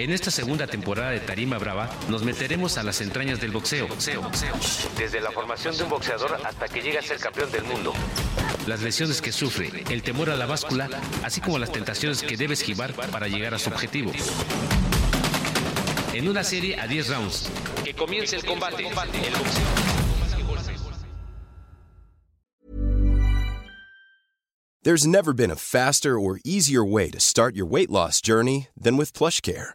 En esta segunda temporada de Tarima Brava nos meteremos a las entrañas del boxeo. boxeo, boxeo. Desde la formación de un boxeador hasta que llega a ser campeón del mundo. Las lesiones que sufre, el temor a la báscula, así como las tentaciones que debe esquivar para llegar a su objetivo. En una serie a 10 rounds. Que comience el combate. El boxeo. There's never been a faster or easier way to start your weight loss journey than with PlushCare.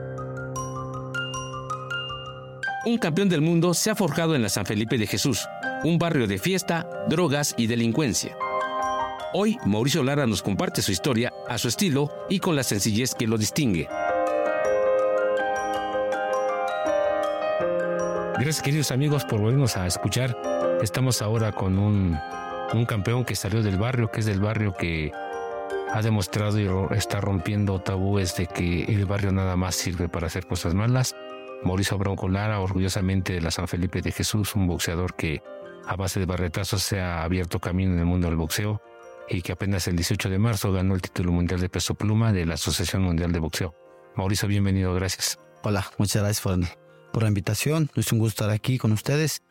Un campeón del mundo se ha forjado en la San Felipe de Jesús, un barrio de fiesta, drogas y delincuencia. Hoy, Mauricio Lara nos comparte su historia a su estilo y con la sencillez que lo distingue. Gracias queridos amigos por volvernos a escuchar. Estamos ahora con un un campeón que salió del barrio, que es del barrio que ha demostrado y está rompiendo tabúes de que el barrio nada más sirve para hacer cosas malas. Mauricio Bronco Lara, orgullosamente de la San Felipe de Jesús, un boxeador que a base de barretazos se ha abierto camino en el mundo del boxeo y que apenas el 18 de marzo ganó el título mundial de peso pluma de la Asociación Mundial de Boxeo. Mauricio, bienvenido, gracias. Hola, muchas gracias por, por la invitación. Es un gusto estar aquí con ustedes.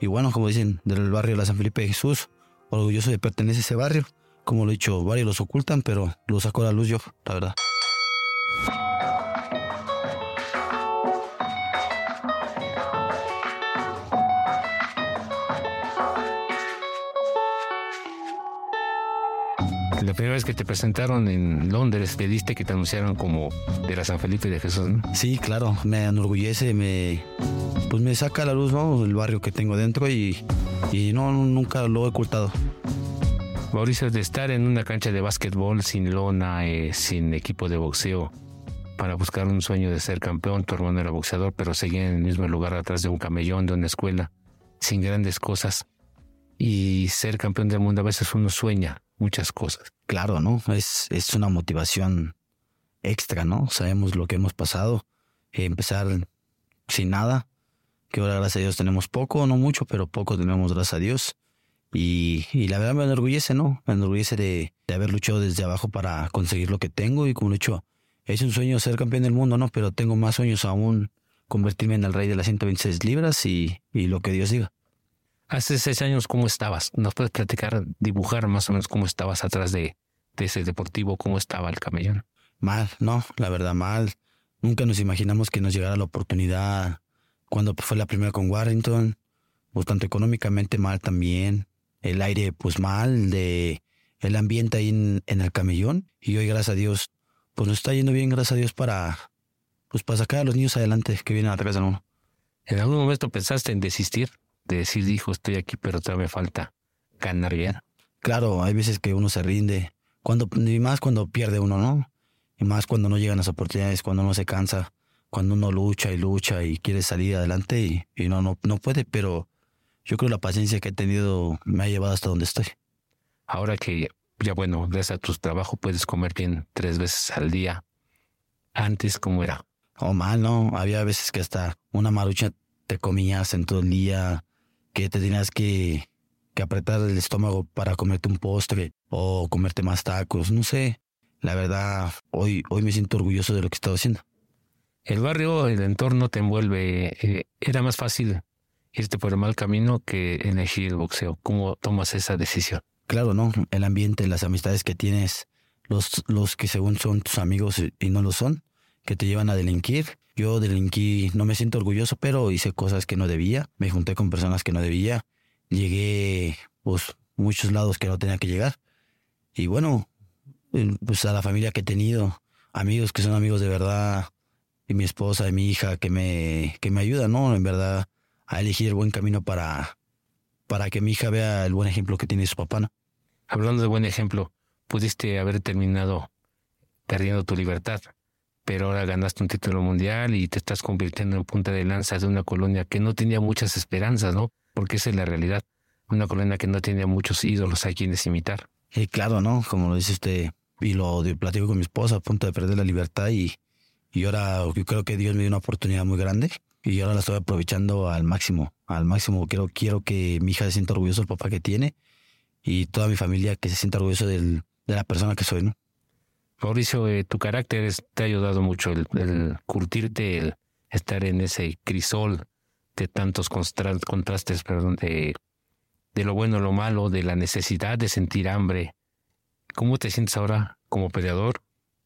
Y bueno, como dicen, del barrio de la San Felipe de Jesús, orgulloso de pertenecer a ese barrio. Como lo he dicho, varios los ocultan, pero lo saco a la luz yo, la verdad. La primera vez que te presentaron en Londres, pediste que te anunciaron como de la San Felipe de Jesús, ¿no? Sí, claro, me enorgullece, me, pues me saca a la luz, ¿no? El barrio que tengo dentro y, y no, nunca lo he ocultado. Mauricio, de estar en una cancha de básquetbol sin lona, eh, sin equipo de boxeo, para buscar un sueño de ser campeón, tu hermano era boxeador, pero seguía en el mismo lugar atrás de un camellón, de una escuela, sin grandes cosas. Y ser campeón del mundo a veces uno sueña muchas cosas. Claro, ¿no? Es, es una motivación extra, ¿no? Sabemos lo que hemos pasado, empezar sin nada, que ahora gracias a Dios tenemos poco, no mucho, pero poco tenemos gracias a Dios. Y, la verdad me enorgullece, ¿no? Me enorgullece de, haber luchado desde abajo para conseguir lo que tengo y como dicho, es un sueño ser campeón del mundo, ¿no? Pero tengo más sueños aún, convertirme en el rey de las 126 libras y, lo que Dios diga. Hace seis años, ¿cómo estabas? ¿Nos puedes platicar, dibujar más o menos cómo estabas atrás de, de ese deportivo? ¿Cómo estaba el camellón? Mal, no, la verdad mal. Nunca nos imaginamos que nos llegara la oportunidad cuando fue la primera con Warrington, pues tanto económicamente mal también el aire pues mal, de el ambiente ahí en, el camellón. Y hoy, gracias a Dios, pues nos está yendo bien, gracias a Dios, para, pues para sacar a los niños adelante que vienen atrás de uno. ¿En algún momento pensaste en desistir? De decir, hijo, estoy aquí, pero todavía me falta ganar bien. Claro, hay veces que uno se rinde, cuando, y más cuando pierde uno, ¿no? Y más cuando no llegan las oportunidades, cuando uno se cansa, cuando uno lucha y lucha y quiere salir adelante y, y no, no, no puede, pero yo creo que la paciencia que he tenido me ha llevado hasta donde estoy. Ahora que ya bueno, gracias a tu trabajo puedes comer bien tres veces al día. Antes, ¿cómo era? Oh, mal, ¿no? Había veces que hasta una marucha te comías en todo el día, que te tenías que, que apretar el estómago para comerte un postre o comerte más tacos, no sé. La verdad, hoy, hoy me siento orgulloso de lo que he estado haciendo. El barrio, el entorno te envuelve. Eh, era más fácil irte por el mal camino que elegir el boxeo. ¿Cómo tomas esa decisión? Claro, ¿no? El ambiente, las amistades que tienes, los, los que según son tus amigos y no lo son, que te llevan a delinquir. Yo delinquí, no me siento orgulloso, pero hice cosas que no debía. Me junté con personas que no debía. Llegué, pues, muchos lados que no tenía que llegar. Y bueno, pues a la familia que he tenido, amigos que son amigos de verdad, y mi esposa y mi hija que me, que me ayudan, ¿no? En verdad, a elegir el buen camino para, para que mi hija vea el buen ejemplo que tiene su papá. Hablando de buen ejemplo, pudiste haber terminado perdiendo tu libertad, pero ahora ganaste un título mundial y te estás convirtiendo en punta de lanza de una colonia que no tenía muchas esperanzas, ¿no? Porque esa es la realidad. Una colonia que no tenía muchos ídolos a quienes imitar. Y claro, ¿no? Como lo dice usted, y lo platico con mi esposa a punto de perder la libertad y, y ahora yo creo que Dios me dio una oportunidad muy grande y ahora la estoy aprovechando al máximo, al máximo. Quiero, quiero que mi hija se sienta orgullosa del papá que tiene y toda mi familia que se sienta orgulloso del, de la persona que soy, ¿no? Mauricio, eh, tu carácter te ha ayudado mucho el, curtirte, el estar en ese crisol de tantos contrastes, perdón, de, lo bueno, lo malo, de la necesidad de sentir hambre. ¿Cómo te sientes ahora como peleador,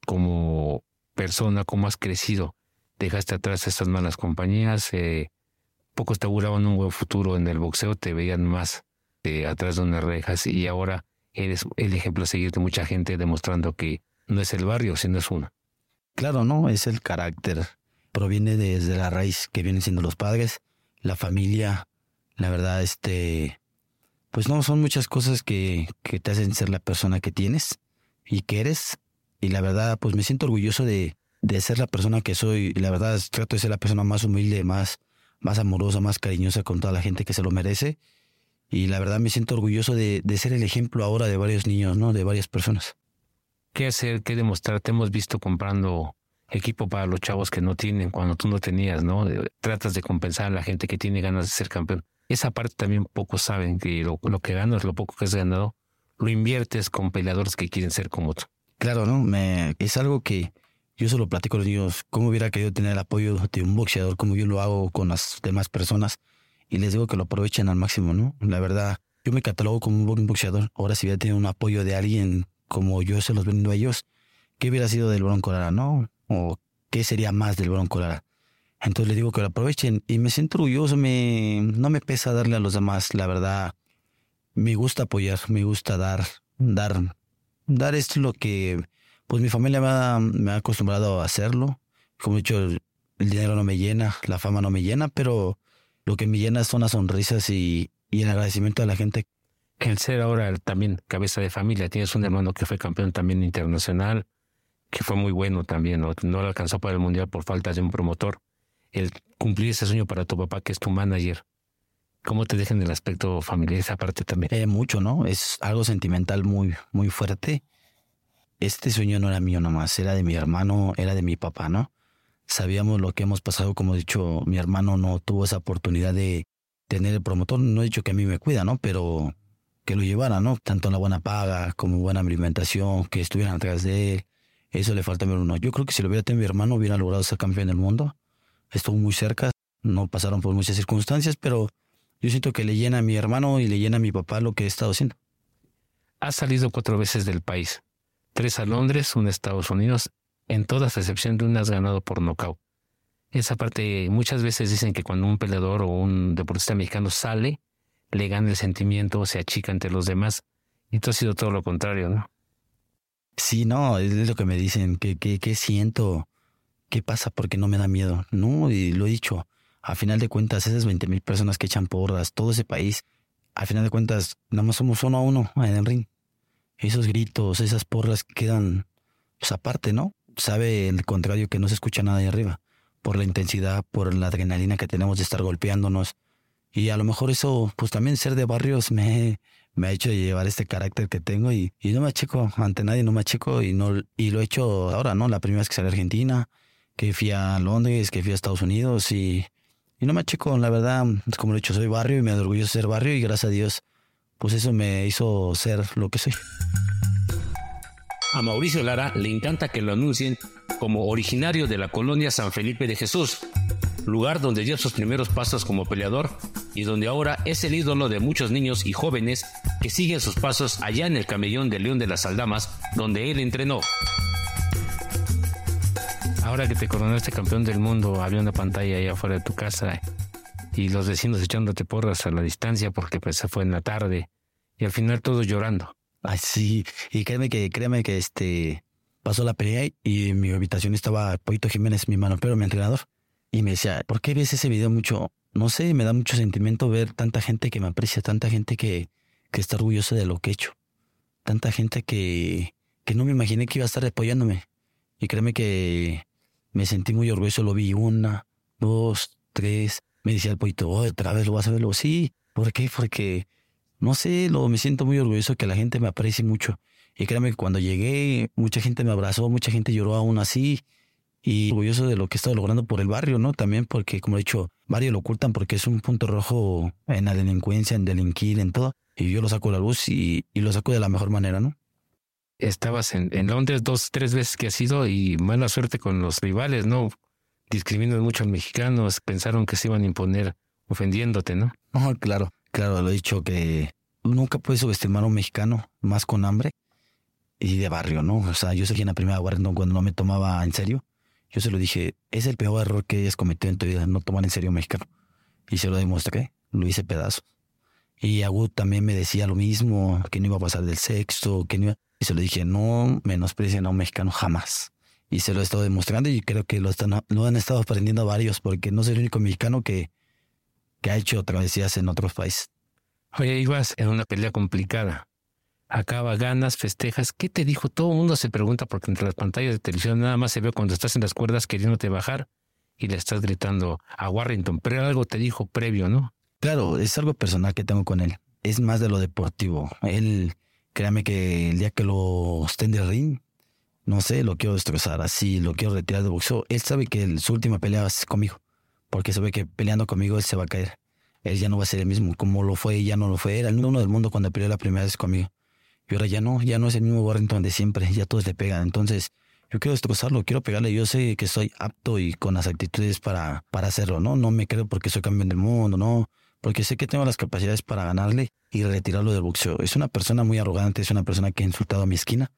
como persona, cómo has crecido? Dejaste atrás estas malas compañías, eh, pocos te auguraban un buen futuro en el boxeo, te veían más eh, atrás de unas rejas y ahora eres el ejemplo a seguir de mucha gente demostrando que no es el barrio, sino es uno. Claro, no, es el carácter. Proviene desde la raíz que vienen siendo los padres, la familia. La verdad, este, pues no, son muchas cosas que, que te hacen ser la persona que tienes y que eres. Y la verdad, pues me siento orgulloso de, de ser la persona que soy. La verdad, trato de ser la persona más humilde, más, más amorosa, más cariñosa con toda la gente que se lo merece. Y la verdad me siento orgulloso de, de ser el ejemplo ahora de varios niños, ¿no? De varias personas qué hacer, qué demostrar. Te hemos visto comprando equipo para los chavos que no tienen cuando tú no tenías, ¿no? Tratas de compensar a la gente que tiene ganas de ser campeón. Esa parte también pocos saben que lo, que ganas, lo poco que has ganado, lo inviertes con peleadores que quieren ser como tú. Claro, ¿no? Me, es algo que yo solo platico con los niños. ¿Cómo hubiera querido tener el apoyo de un boxeador como yo lo hago con las demás personas? Y les digo que lo aprovechen al máximo, ¿no? La verdad, yo me catalogo como un boxeador. Ahora si hubiera tenido un apoyo de alguien como yo se los vendo a ellos, ¿qué hubiera sido del Bronco Lara, no? ¿O qué sería más del Bronco Lara? Entonces les digo que lo aprovechen y me siento orgulloso, me, no me pesa darle a los demás, la verdad. Me gusta apoyar, me gusta dar, dar, dar esto lo que, pues mi familia me ha, me ha acostumbrado a hacerlo. Como he dicho, el dinero no me llena, la fama no me llena, pero lo que me llena son las sonrisas y, y el agradecimiento a la gente el ser ahora también cabeza de familia, tienes un hermano que fue campeón también internacional, que fue muy bueno también, no, lo alcanzó para el mundial por falta de un promotor. El cumplir ese sueño para tu papá, que es tu manager, ¿cómo te dejan el aspecto familiar esa parte también? Eh, mucho, ¿no? Es algo sentimental muy, muy fuerte. Este sueño no era mío nomás, era de mi hermano, era de mi papá, ¿no? Sabíamos lo que hemos pasado, como he dicho, mi hermano no tuvo esa oportunidad de tener el promotor. No he dicho que a mí me cuida, ¿no? Pero que lo llevara, ¿no? Tanto en la buena paga como buena alimentación, que estuvieran atrás de él. Eso le falta a mi hermano. Yo creo que si lo hubiera tenido mi hermano, hubiera logrado ser campeón del mundo. Estuvo muy cerca, no pasaron por muchas circunstancias, pero yo siento que le llena a mi hermano y le llena a mi papá lo que he estado haciendo. Has salido cuatro veces del país. Tres a Londres, un a Estados Unidos. En todas, excepción de una, has ganado por nocaut. Esa parte, muchas veces dicen que cuando un peleador o un deportista mexicano sale, le gana el sentimiento, se achica ante los demás. Y esto ha sido todo lo contrario, ¿no? Sí, no, es lo que me dicen, que, que, siento, qué pasa porque no me da miedo. No, y lo he dicho, a final de cuentas, esas 20 mil personas que echan porras, todo ese país, a final de cuentas, nada más somos uno a uno en el ring. Esos gritos, esas porras quedan, pues aparte, ¿no? Sabe el contrario que no se escucha nada de arriba, por la intensidad, por la adrenalina que tenemos de estar golpeándonos, y a lo mejor eso, pues también ser de barrios me, me ha hecho llevar este carácter que tengo y, y no me achico ante nadie, no me achico y, no, y lo he hecho ahora, ¿no? La primera vez que salí a Argentina, que fui a Londres, que fui a Estados Unidos y, y no me achico, la verdad, es como lo he dicho, soy barrio y me orgullo de ser barrio y gracias a Dios, pues eso me hizo ser lo que soy. A Mauricio Lara le encanta que lo anuncien como originario de la colonia San Felipe de Jesús, lugar donde dio sus primeros pasos como peleador y donde ahora es el ídolo de muchos niños y jóvenes que siguen sus pasos allá en el camellón de León de las Aldamas, donde él entrenó. Ahora que te coronaste campeón del mundo, había una pantalla ahí afuera de tu casa y los vecinos echándote porras a la distancia porque pues se fue en la tarde y al final todos llorando. Ay, sí, y créeme que, créeme que este pasó la pelea y en mi habitación estaba Poito Jiménez, mi mano, pero mi entrenador. Y me decía, ¿por qué ves ese video mucho? No sé, me da mucho sentimiento ver tanta gente que me aprecia, tanta gente que, que está orgullosa de lo que he hecho. Tanta gente que, que no me imaginé que iba a estar apoyándome. Y créeme que Me sentí muy orgulloso, lo vi una, dos, tres. Me decía el poito, otra vez lo vas a verlo. Sí, ¿por qué? Porque, no sé, lo, me siento muy orgulloso que la gente me aprecie mucho. Y créame que cuando llegué, mucha gente me abrazó, mucha gente lloró aún así. Y orgulloso de lo que he estado logrando por el barrio, ¿no? También porque, como he dicho, varios lo ocultan porque es un punto rojo en la delincuencia, en delinquir, en todo. Y yo lo saco a la luz y, y lo saco de la mejor manera, ¿no? Estabas en, en Londres dos, tres veces que has ido y mala suerte con los rivales, ¿no? Discriminan mucho a mexicanos, pensaron que se iban a imponer ofendiéndote, ¿no? Oh, claro, claro, lo he dicho que nunca puedes subestimar a un mexicano más con hambre y de barrio, ¿no? O sea, yo seguí en la primera guardia cuando no me tomaba en serio. Yo se lo dije, es el peor error que hayas cometido en tu vida, no tomar en serio a mexicano. Y se lo demostré, lo hice pedazo. Y Agud también me decía lo mismo, que no iba a pasar del sexto, que no. Y se lo dije, no menosprecien a un mexicano jamás. Y se lo he estado demostrando y creo que lo, están, lo han estado aprendiendo varios, porque no soy el único mexicano que, que ha hecho travesías en otros países. Oye, ibas en una pelea complicada. Acaba, ganas, festejas. ¿Qué te dijo? Todo el mundo se pregunta porque entre las pantallas de televisión nada más se ve cuando estás en las cuerdas queriéndote bajar y le estás gritando a Warrington. Pero algo te dijo previo, ¿no? Claro, es algo personal que tengo con él. Es más de lo deportivo. Él, créame que el día que lo esté en el ring, no sé, lo quiero destrozar así, lo quiero retirar de boxeo. Él sabe que su última pelea es conmigo, porque sabe que peleando conmigo él se va a caer. Él ya no va a ser el mismo, como lo fue, ya no lo fue. Era el uno del mundo cuando peleó la primera vez conmigo. Y ahora ya no, ya no es el mismo Warrington de siempre, ya todos le pegan. Entonces, yo quiero destrozarlo, quiero pegarle. Yo sé que soy apto y con las actitudes para, para hacerlo, ¿no? No me creo porque soy campeón del mundo, no porque sé que tengo las capacidades para ganarle y retirarlo del boxeo. Es una persona muy arrogante, es una persona que ha insultado a mi esquina.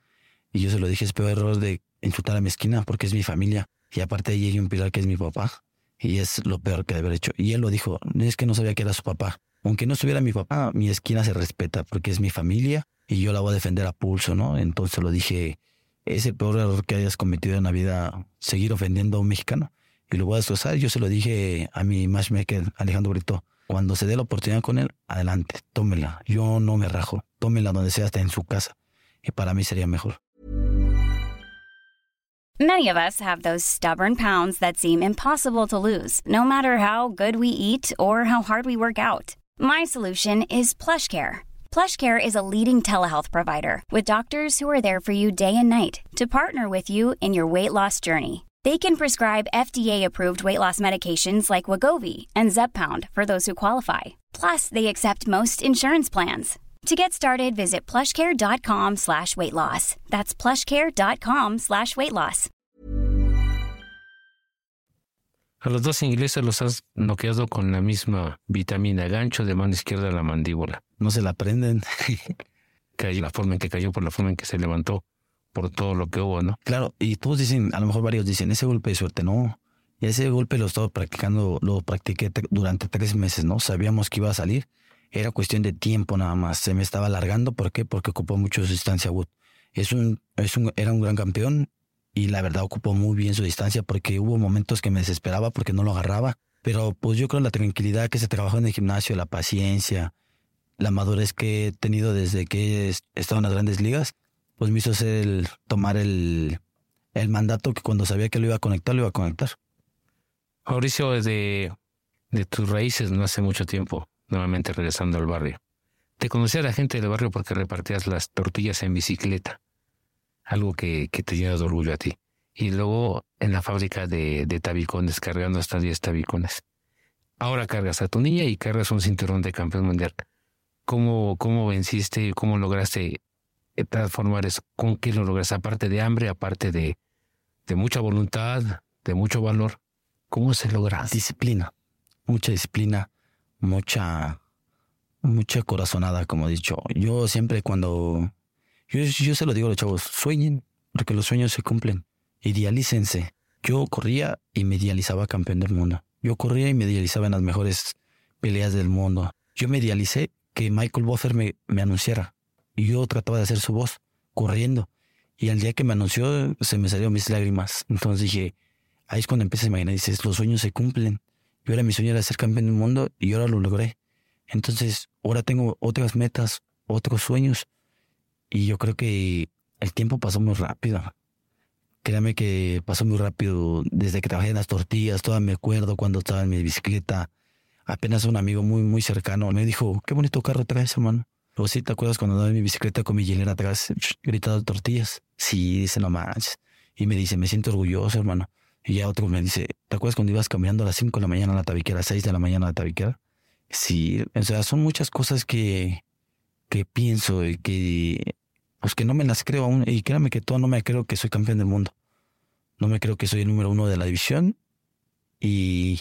Y yo se lo dije, es peor error de insultar a mi esquina porque es mi familia. Y aparte de hay un pilar que es mi papá. Y es lo peor que de haber hecho. Y él lo dijo, es que no sabía que era su papá. Aunque no estuviera mi papá, mi esquina se respeta porque es mi familia y yo la voy a defender a pulso, ¿no? Entonces lo dije, es el peor error que hayas cometido en la vida, seguir ofendiendo a un mexicano. Y lo voy a destrozar. Yo se lo dije a mi matchmaker, Alejandro Brito. Cuando se dé la oportunidad con él, adelante, tómela. Yo no me rajo. Tómela donde sea, hasta en su casa. Y para mí sería mejor. Many of us have those stubborn pounds that seem impossible to lose, no matter how good we eat or how hard we work out. My solution is PlushCare. PlushCare is a leading telehealth provider with doctors who are there for you day and night to partner with you in your weight loss journey. They can prescribe FDA-approved weight loss medications like Wagovi and Zepbound for those who qualify. Plus, they accept most insurance plans. To get started, visit plushcare.com slash weight loss. That's plushcare.com slash weight loss. A los dos ingleses los has noqueado con la misma vitamina gancho de mano izquierda a la mandíbula. No se la prenden. Cayó la forma en que cayó, por la forma en que se levantó. por todo lo que hubo, ¿no? Claro, y todos dicen, a lo mejor varios dicen, ese golpe de suerte, no. Y ese golpe lo he estado practicando, lo practiqué durante tres meses, ¿no? Sabíamos que iba a salir. Era cuestión de tiempo nada más. Se me estaba alargando. ¿Por qué? Porque ocupó mucho su distancia Wood. Es un, es un, era un gran campeón y la verdad ocupó muy bien su distancia porque hubo momentos que me desesperaba porque no lo agarraba. Pero pues yo creo la tranquilidad que se trabajó en el gimnasio, la paciencia, la madurez que he tenido desde que he estado en las grandes ligas, pues me hizo hacer el, tomar el, el mandato que cuando sabía que lo iba a conectar, lo iba a conectar. Mauricio, desde de tus raíces no hace mucho tiempo, nuevamente regresando al barrio. Te conocía a la gente del barrio porque repartías las tortillas en bicicleta, algo que, que te llena de orgullo a ti. Y luego en la fábrica de, de tabicones, cargando hasta 10 tabicones. Ahora cargas a tu niña y cargas un cinturón de campeón mundial. ¿Cómo, cómo venciste cómo lograste transformar eso? ¿Con qué lo logras? Aparte de hambre, aparte de, de mucha voluntad, de mucho valor. ¿Cómo se logra? Disciplina. Mucha disciplina, mucha, mucha corazonada, como he dicho. Yo siempre cuando... Yo, yo se lo digo a los chavos, sueñen, porque los sueños se cumplen. Idealícense. Yo corría y me idealizaba campeón del mundo. Yo corría y me idealizaba en las mejores peleas del mundo. Yo me idealicé que Michael Buffer me, me anunciara. Y yo trataba de hacer su voz, corriendo. Y al día que me anunció, se me salieron mis lágrimas. Entonces dije, ahí es cuando empieza a imaginar, dices, los sueños se cumplen. Yo era mi sueño era ser campeón del mundo y ahora lo logré. Entonces, ahora tengo otras metas, otros sueños. Y yo creo que el tiempo pasó muy rápido. Créame que pasó muy rápido desde que trabajé en las tortillas, todavía me acuerdo cuando estaba en mi bicicleta. Apenas un amigo muy, muy cercano me dijo, qué bonito carro traes, hermano. Luego sí, ¿te acuerdas cuando andaba en mi bicicleta con mi hielera atrás, gritando tortillas? Sí, dice, no manches. Y me dice, me siento orgulloso, hermano. Y ya otro me dice, ¿te acuerdas cuando ibas caminando a las 5 de la mañana a la tabiquera, a las 6 de la mañana a la tabiquera? Sí, o sea, son muchas cosas que, que pienso y que, pues que no me las creo aún. Y créame que todo no me creo que soy campeón del mundo. No me creo que soy el número uno de la división. Y,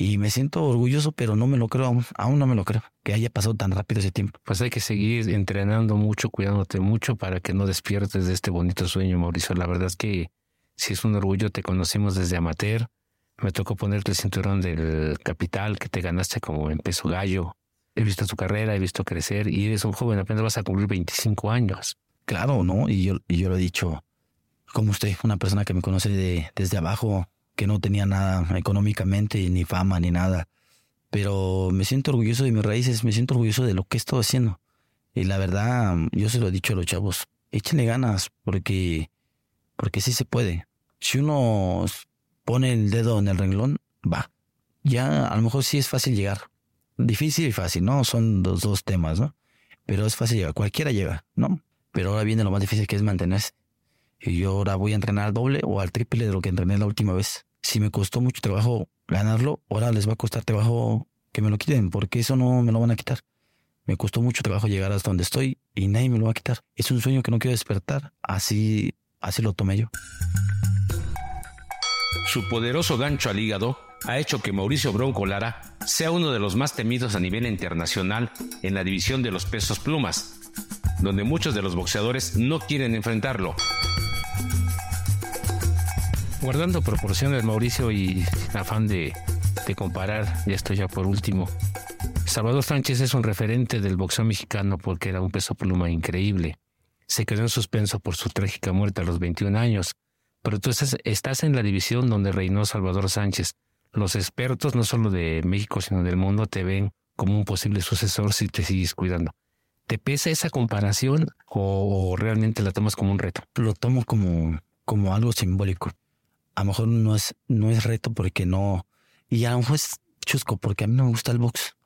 y me siento orgulloso, pero no me lo creo aún. Aún no me lo creo, que haya pasado tan rápido ese tiempo. Pues hay que seguir entrenando mucho, cuidándote mucho para que no despiertes de este bonito sueño, Mauricio. La verdad es que si es un orgullo, te conocimos desde amateur. Me tocó ponerte el cinturón del capital que te ganaste como en peso gallo. He visto tu carrera, he visto crecer y eres un joven, apenas vas a cumplir 25 años. Claro, ¿no? Y yo, y yo lo he dicho, como usted, una persona que me conoce de, desde abajo, que no tenía nada económicamente, ni fama, ni nada. Pero me siento orgulloso de mis raíces, me siento orgulloso de lo que he estado haciendo. Y la verdad, yo se lo he dicho a los chavos, échenle ganas, porque, porque sí se puede si uno pone el dedo en el renglón, va. Ya a lo mejor sí es fácil llegar. Difícil y fácil, ¿no? Son los dos temas, ¿no? Pero es fácil llegar. Cualquiera llega, ¿no? Pero ahora viene lo más difícil que es mantenerse. Y yo ahora voy a entrenar al doble o al triple de lo que entrené la última vez. Si me costó mucho trabajo ganarlo, ahora les va a costar trabajo que me lo quiten, porque eso no me lo van a quitar. Me costó mucho trabajo llegar hasta donde estoy y nadie me lo va a quitar. Es un sueño que no quiero despertar. Así, así lo tomé yo. Su poderoso gancho al hígado ha hecho que Mauricio Bronco Lara sea uno de los más temidos a nivel internacional en la división de los pesos plumas, donde muchos de los boxeadores no quieren enfrentarlo. Guardando proporciones, Mauricio, y afán de, comparar, ya estoy ya por último, Salvador Sánchez es un referente del boxeo mexicano porque era un peso pluma increíble. Se quedó en suspenso por su trágica muerte a los 21 años, pero tú estás, en la división donde reinó Salvador Sánchez. Los expertos, no solo de México, sino del mundo, te ven como un posible sucesor si te sigues cuidando. ¿Te pesa esa comparación o, realmente la tomas como un reto? Lo tomo como, como algo simbólico. A lo mejor no es, no es reto porque no... Y a lo mejor es chusco porque a mí no me gusta el box.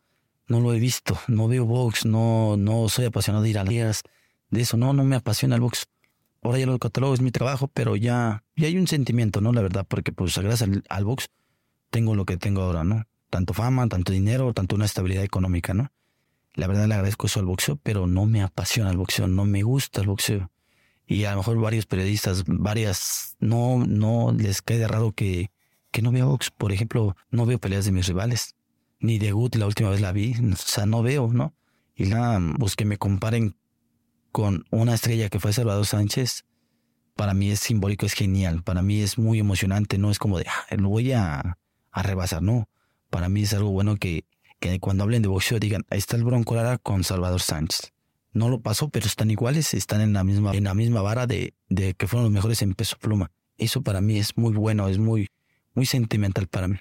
No lo he visto, no veo box, no, no soy apasionado de ir a las de eso, no, no me apasiona el box ahora ya lo catalogo, es mi trabajo, pero ya, ya hay un sentimiento, ¿no? La verdad, porque pues gracias al, box tengo lo que tengo ahora, ¿no? Tanto fama, tanto dinero, tanto una estabilidad económica, ¿no? La verdad le agradezco eso al boxeo, pero no me apasiona el boxeo, no me gusta el boxeo. Y a lo mejor varios periodistas, varias, no, no les cae de raro que, que no veo. Por ejemplo, no veo peleas de mis rivales. Ni de Gut la última vez la vi. O sea, no veo, ¿no? Y nada, pues que me comparen con una estrella que fue Salvador Sánchez, para mí es simbólico, es genial. Para mí es muy emocionante. No es como de, ah, lo voy a, a, rebasar. No. Para mí es algo bueno que, que cuando hablen de boxeo digan, ahí está el Bronco Lara con Salvador Sánchez. No lo pasó, pero están iguales, están en la misma, en la misma vara de, de que fueron los mejores en peso pluma. Eso para mí es muy bueno, es muy, muy sentimental para mí.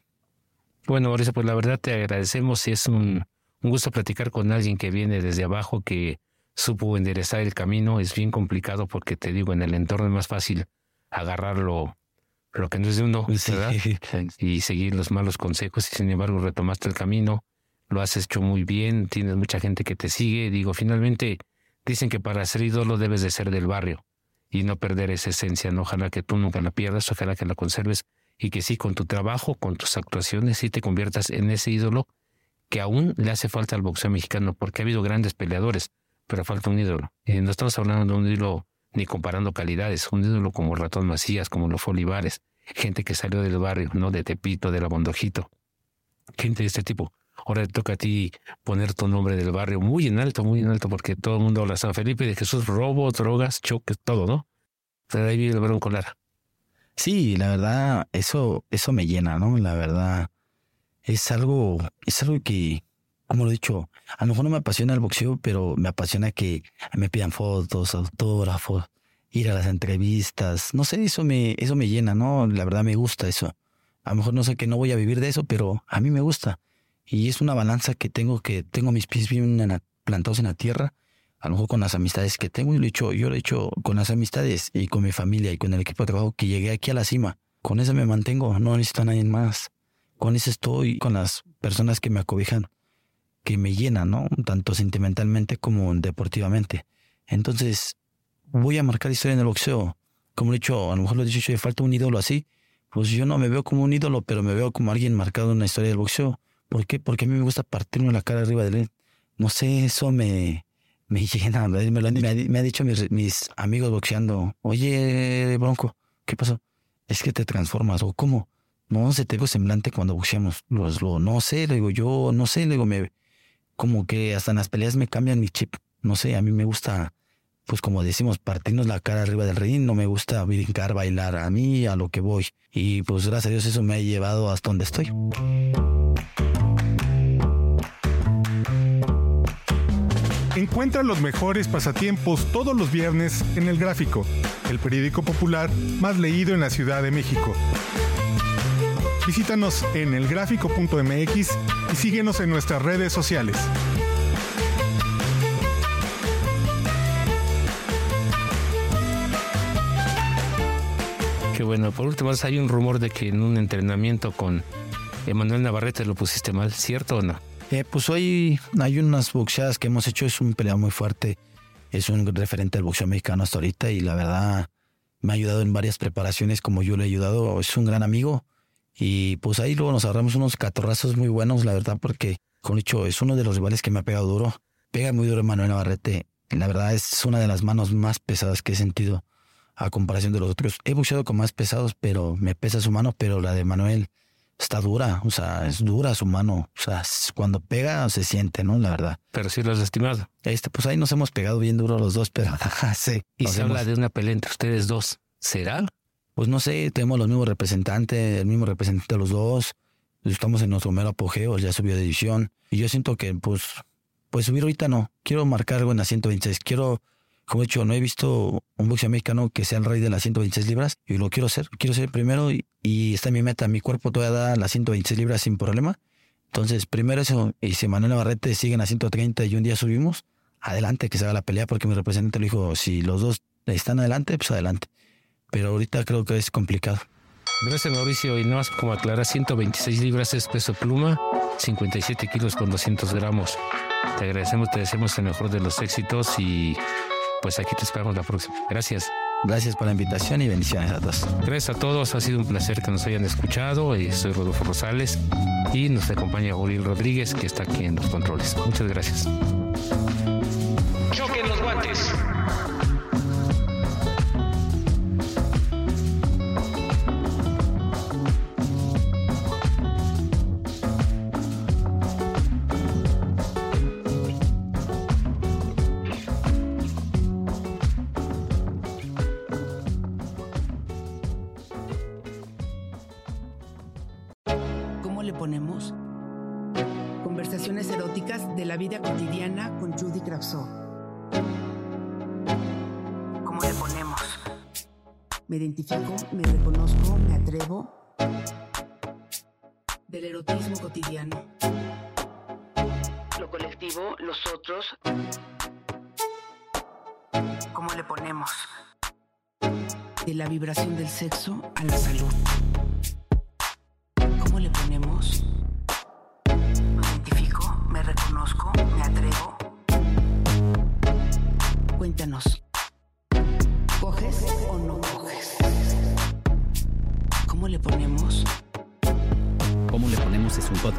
Bueno, Mauricio, pues la verdad te agradecemos y es un, un gusto platicar con alguien que viene desde abajo, que supo enderezar el camino. Es bien complicado porque te digo, en el entorno es más fácil agarrarlo lo que no es de uno, Y seguir los malos consejos y sin embargo retomaste el camino, lo has hecho muy bien, tienes mucha gente que te sigue. Digo, finalmente dicen que para ser ídolo debes de ser del barrio y no perder esa esencia, ¿no? Ojalá que tú nunca la pierdas, ojalá que la conserves y que sí, con tu trabajo, con tus actuaciones, sí te conviertas en ese ídolo que aún le hace falta al boxeo mexicano, porque ha habido grandes peleadores, pero falta un ídolo. Eh, no estamos hablando de un ídolo ni comparando calidades, un ídolo como Ratón Macías, como los Olivares, gente que salió del barrio, ¿no? De Tepito, de la Bondojito, gente de este tipo. Ahora te toca a ti poner tu nombre del barrio muy en alto, muy en alto, porque todo el mundo habla San Felipe de Jesús, robo, drogas, choques, todo, ¿no? Pero ahí viene el Barón Colara. Sí, la verdad, eso, eso me llena, ¿no? La verdad, es algo, es algo que, como lo he dicho, a lo mejor no me apasiona el boxeo, pero me apasiona que me pidan fotos, autógrafos, ir a las entrevistas. No sé, eso me, eso me llena, ¿no? La verdad me gusta eso. A lo mejor no sé que no voy a vivir de eso, pero a mí me gusta. Y es una balanza que tengo que, tengo mis pies bien plantados en la tierra. a lo mejor con las amistades que tengo, yo lo he hecho, yo lo he hecho con las amistades y con mi familia y con el equipo de trabajo que llegué aquí a la cima. Con eso me mantengo, no necesito a nadie más. Con eso estoy, con las personas que me acobijan, que me llenan, ¿no? Tanto sentimentalmente como deportivamente. Entonces, voy a marcar historia en el boxeo. Como he dicho, a lo mejor lo he dicho, falta un ídolo así. Pues yo no me veo como un ídolo, pero me veo como alguien marcado en la historia del boxeo. ¿Por qué? Porque a mí me gusta partirme la cara arriba de él. No sé, eso me, me llena. Me, me, ha dicho mis, amigos boxeando, oye, Bronco, ¿qué pasó? Es que te transformas, o cómo. No se te veo semblante cuando boxeamos. No sé, le digo, yo no sé, le digo, me, como que hasta en las peleas me cambian mi chip. No sé, a mí me gusta, pues como decimos, partirnos la cara arriba del ring. No me gusta brincar, bailar. A mí, a lo que voy. Y pues gracias a Dios eso me ha llevado hasta donde estoy. Encuentra los mejores pasatiempos todos los viernes en El Gráfico, el periódico popular más leído en la Ciudad de México. Visítanos en elgráfico.mx y síguenos en nuestras redes sociales. Qué bueno. Por último, hay un rumor de que en un entrenamiento con Emanuel Navarrete lo pusiste mal, ¿cierto o no? Eh, pues hoy hay unas boxeadas que hemos hecho, es un peleado muy fuerte, es un referente del boxeo mexicano hasta ahorita y la verdad me ha ayudado en varias preparaciones como yo le he ayudado, es un gran amigo y pues ahí luego nos agarramos unos catorrazos muy buenos, la verdad, porque como dicho, es uno de los rivales que me ha pegado duro, pega muy duro Manuel Navarrete, la verdad es una de las manos más pesadas que he sentido a comparación de los otros. He boxeado con más pesados, pero me pesa su mano, pero la de Manuel está dura, o sea, es dura su mano, o sea, cuando pega se siente, ¿no? La verdad. Pero sí lo has lastimado. Este, pues ahí nos hemos pegado bien duro los dos, pero sí. Y se habla de una pelea entre ustedes dos, ¿será? Pues no sé, tenemos los mismos representantes, el mismo representante de los dos, estamos en nuestro mero apogeo, ya subió de división, y yo siento que, pues, pues subir ahorita no, quiero marcar algo en la 126, quiero como he dicho, no he visto un boxeador mexicano que sea el rey de las 126 libras y lo quiero ser. Quiero ser primero y, está en mi meta. Mi cuerpo todavía da las 126 libras sin problema. Entonces, primero eso. Y si Manuel Navarrete siguen a 130 y un día subimos, adelante que se haga la pelea porque mi representante le dijo, si los dos están adelante, pues adelante. Pero ahorita creo que es complicado. Gracias Mauricio. Y no más como aclarar, 126 libras es peso pluma, 57 kilos con 200 gramos. Te agradecemos, te deseamos el mejor de los éxitos y pues aquí te esperamos la próxima. Gracias. Gracias por la invitación y bendiciones a todos. Gracias a todos, ha sido un placer que nos hayan escuchado. Eh, soy Rodolfo Rosales y nos acompaña Uriel Rodríguez, que está aquí en los controles. Muchas gracias. Identifico, me reconozco, me atrevo. Del erotismo cotidiano. Lo colectivo, los otros. ¿Cómo le ponemos? De la vibración del sexo a la salud. ¿Cómo le ponemos? Me identifico, me reconozco, me atrevo. Cuéntanos.